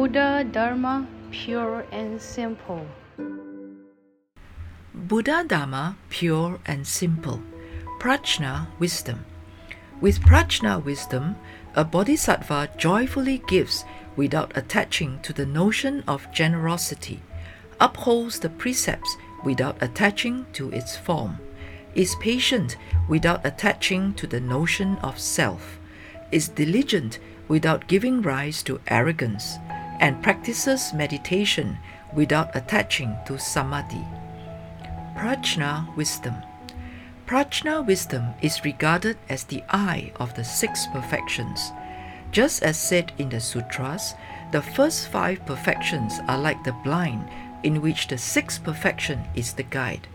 Buddha Dharma pure and simple. Buddha Dharma pure and simple. Prajna wisdom. With prajna wisdom, a bodhisattva joyfully gives without attaching to the notion of generosity, upholds the precepts without attaching to its form, is patient without attaching to the notion of self, is diligent without giving rise to arrogance, and practices meditation without attaching to samadhi. Prajna wisdom. Prajna wisdom is regarded as the eye of the six perfections. Just as said in the sutras, the first five perfections are like the blind, in which the sixth perfection is the guide.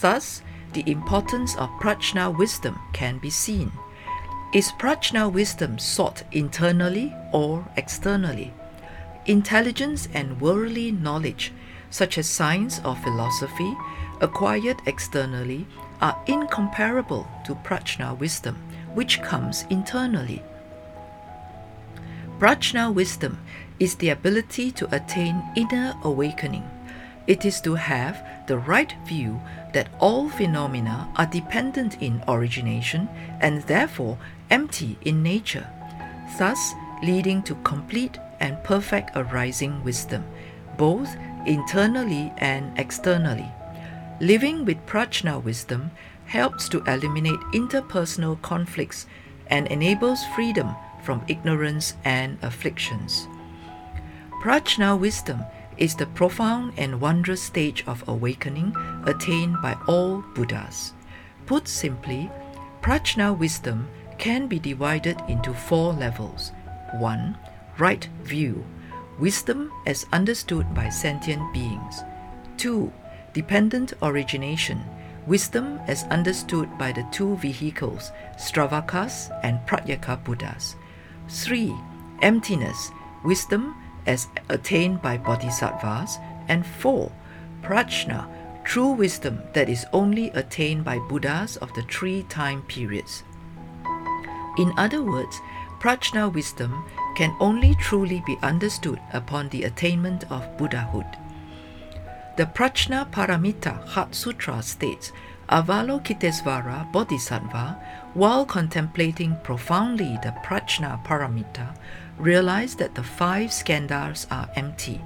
Thus, the importance of prajna wisdom can be seen. Is prajna wisdom sought internally or externally? Intelligence and worldly knowledge, such as science or philosophy, acquired externally, are incomparable to prajna wisdom, which comes internally. Prajna wisdom is the ability to attain inner awakening. It is to have the right view that all phenomena are dependent in origination and therefore empty in nature, thus leading to complete and perfect arising wisdom, both internally and externally. Living with prajna wisdom helps to eliminate interpersonal conflicts and enables freedom from ignorance and afflictions. Prajna wisdom is the profound and wondrous stage of awakening attained by all Buddhas. Put simply, prajna wisdom can be divided into four levels. 1. Right view, wisdom as understood by sentient beings. 2. Dependent origination, wisdom as understood by the two vehicles, Sravakas and Pratyeka Buddhas. 3. Emptiness, wisdom as attained by bodhisattvas. And 4. Prajna, true wisdom that is only attained by Buddhas of the three time periods. In other words, prajna wisdom can only truly be understood upon the attainment of Buddhahood. The Prajna Paramita Heart Sutra states Avalokitesvara Bodhisattva, while contemplating profoundly the Prajna Paramita, realized that the five skandhas are empty.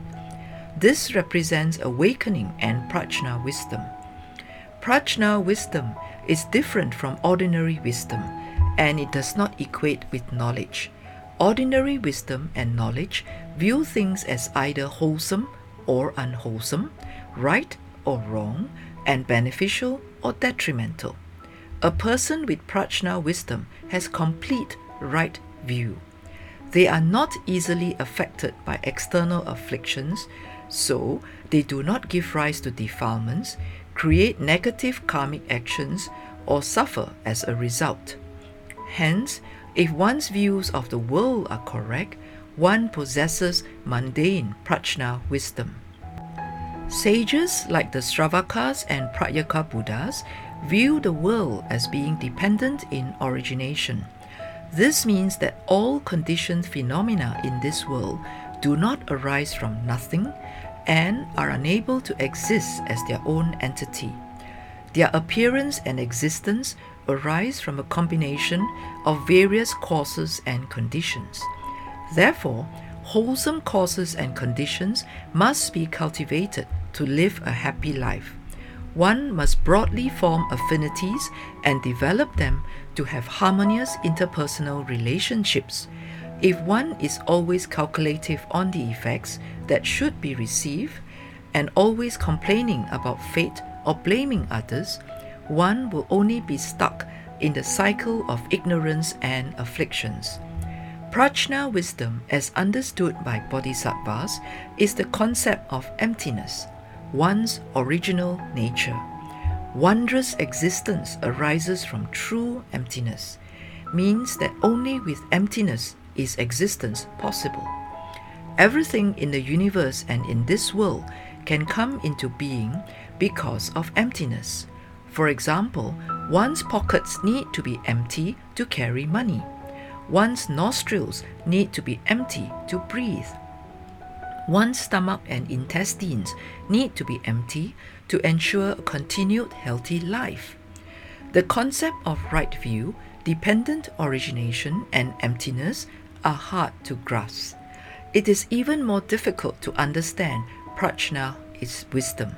This represents awakening and prajna wisdom. Prajna wisdom is different from ordinary wisdom and it does not equate with knowledge. Ordinary wisdom and knowledge view things as either wholesome or unwholesome, right or wrong, and beneficial or detrimental. A person with prajna wisdom has complete right view. They are not easily affected by external afflictions, so they do not give rise to defilements, create negative karmic actions, or suffer as a result. Hence, if one's views of the world are correct, one possesses mundane prajna wisdom. Sages like the Sravakas and Pratyeka Buddhas view the world as being dependent in origination. This means that all conditioned phenomena in this world do not arise from nothing and are unable to exist as their own entity. Their appearance and existence arise from a combination of various causes and conditions. Therefore, wholesome causes and conditions must be cultivated to live a happy life. One must broadly form affinities and develop them to have harmonious interpersonal relationships. If one is always calculative on the effects that should be received and always complaining about fate or blaming others, one will only be stuck in the cycle of ignorance and afflictions. Prajna wisdom, as understood by bodhisattvas, is the concept of emptiness, one's original nature. Wondrous existence arises from true emptiness, means that only with emptiness is existence possible. Everything in the universe and in this world can come into being because of emptiness. For example, one's pockets need to be empty to carry money. One's nostrils need to be empty to breathe. One's stomach and intestines need to be empty to ensure a continued healthy life. The concept of right view, dependent origination, and emptiness are hard to grasp. It is even more difficult to understand prajna is wisdom.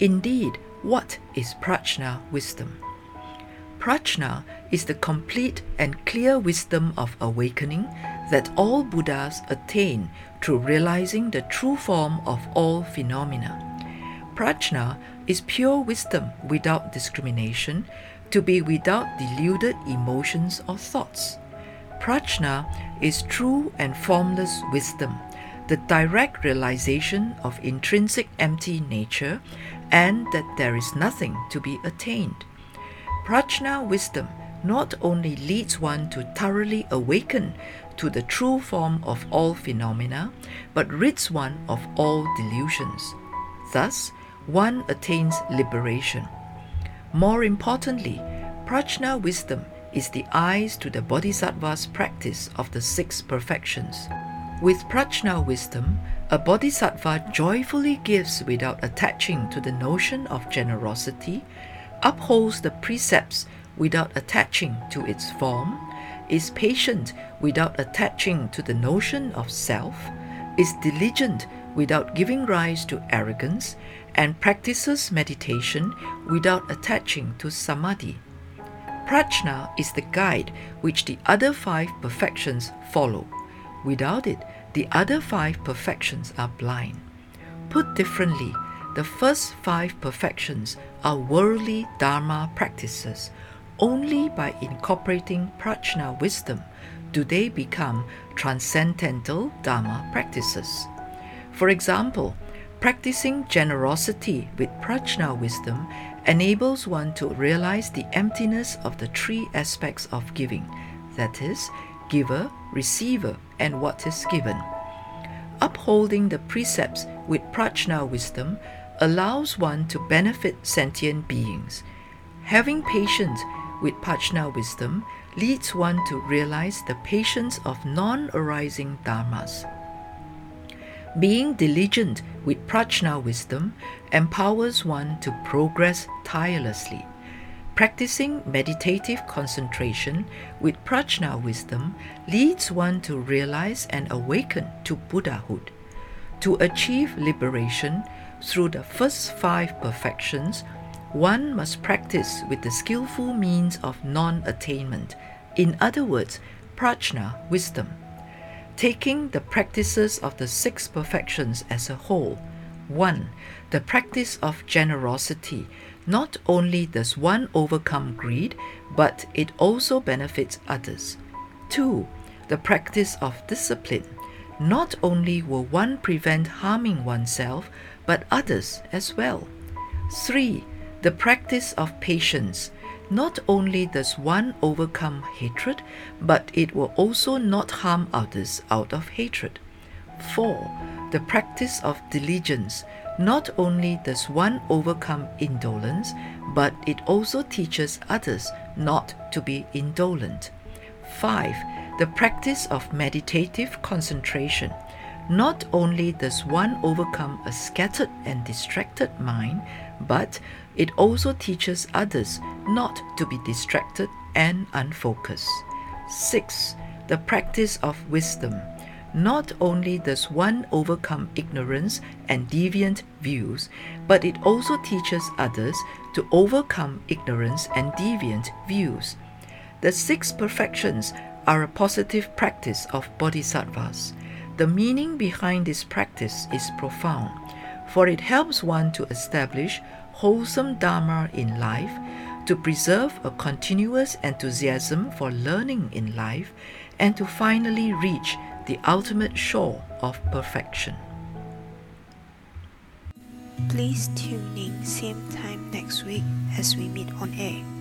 Indeed, what is prajna wisdom? Prajna is the complete and clear wisdom of awakening that all Buddhas attain through realizing the true form of all phenomena. Prajna is pure wisdom without discrimination, to be without deluded emotions or thoughts. Prajna is true and formless wisdom, the direct realization of intrinsic empty nature, and that there is nothing to be attained. Prajna wisdom not only leads one to thoroughly awaken to the true form of all phenomena, but rids one of all delusions. Thus, one attains liberation. More importantly, prajna wisdom is the eyes to the bodhisattva's practice of the six perfections. With prajna wisdom, a bodhisattva joyfully gives without attaching to the notion of generosity, upholds the precepts without attaching to its form, is patient without attaching to the notion of self, is diligent without giving rise to arrogance, and practices meditation without attaching to samadhi. Prajna is the guide which the other five perfections follow. Without it, the other five perfections are blind. Put differently, the first five perfections are worldly Dharma practices. Only by incorporating prajna wisdom do they become transcendental Dharma practices. For example, practicing generosity with prajna wisdom enables one to realize the emptiness of the three aspects of giving that is, giver, receiver, and what is given. Upholding the precepts with prajna wisdom allows one to benefit sentient beings. Having patience with prajna wisdom leads one to realize the patience of non arising dharmas. Being diligent with prajna wisdom empowers one to progress tirelessly. Practicing meditative concentration with prajna wisdom leads one to realize and awaken to Buddhahood. To achieve liberation through the first five perfections, one must practice with the skillful means of non attainment, in other words, prajna wisdom. Taking the practices of the six perfections as a whole, 1. The practice of generosity. Not only does one overcome greed, but it also benefits others. 2. The practice of discipline. Not only will one prevent harming oneself, but others as well. 3. The practice of patience. Not only does one overcome hatred, but it will also not harm others out of hatred. 4. The practice of diligence. Not only does one overcome indolence, but it also teaches others not to be indolent. 5. The practice of meditative concentration. Not only does one overcome a scattered and distracted mind, but it also teaches others not to be distracted and unfocused. 6. The practice of wisdom. Not only does one overcome ignorance and deviant views, but it also teaches others to overcome ignorance and deviant views. The six perfections are a positive practice of bodhisattvas. The meaning behind this practice is profound, for it helps one to establish wholesome Dharma in life, to preserve a continuous enthusiasm for learning in life, and to finally reach the ultimate shore of perfection. Please tune in same time next week as we meet on air.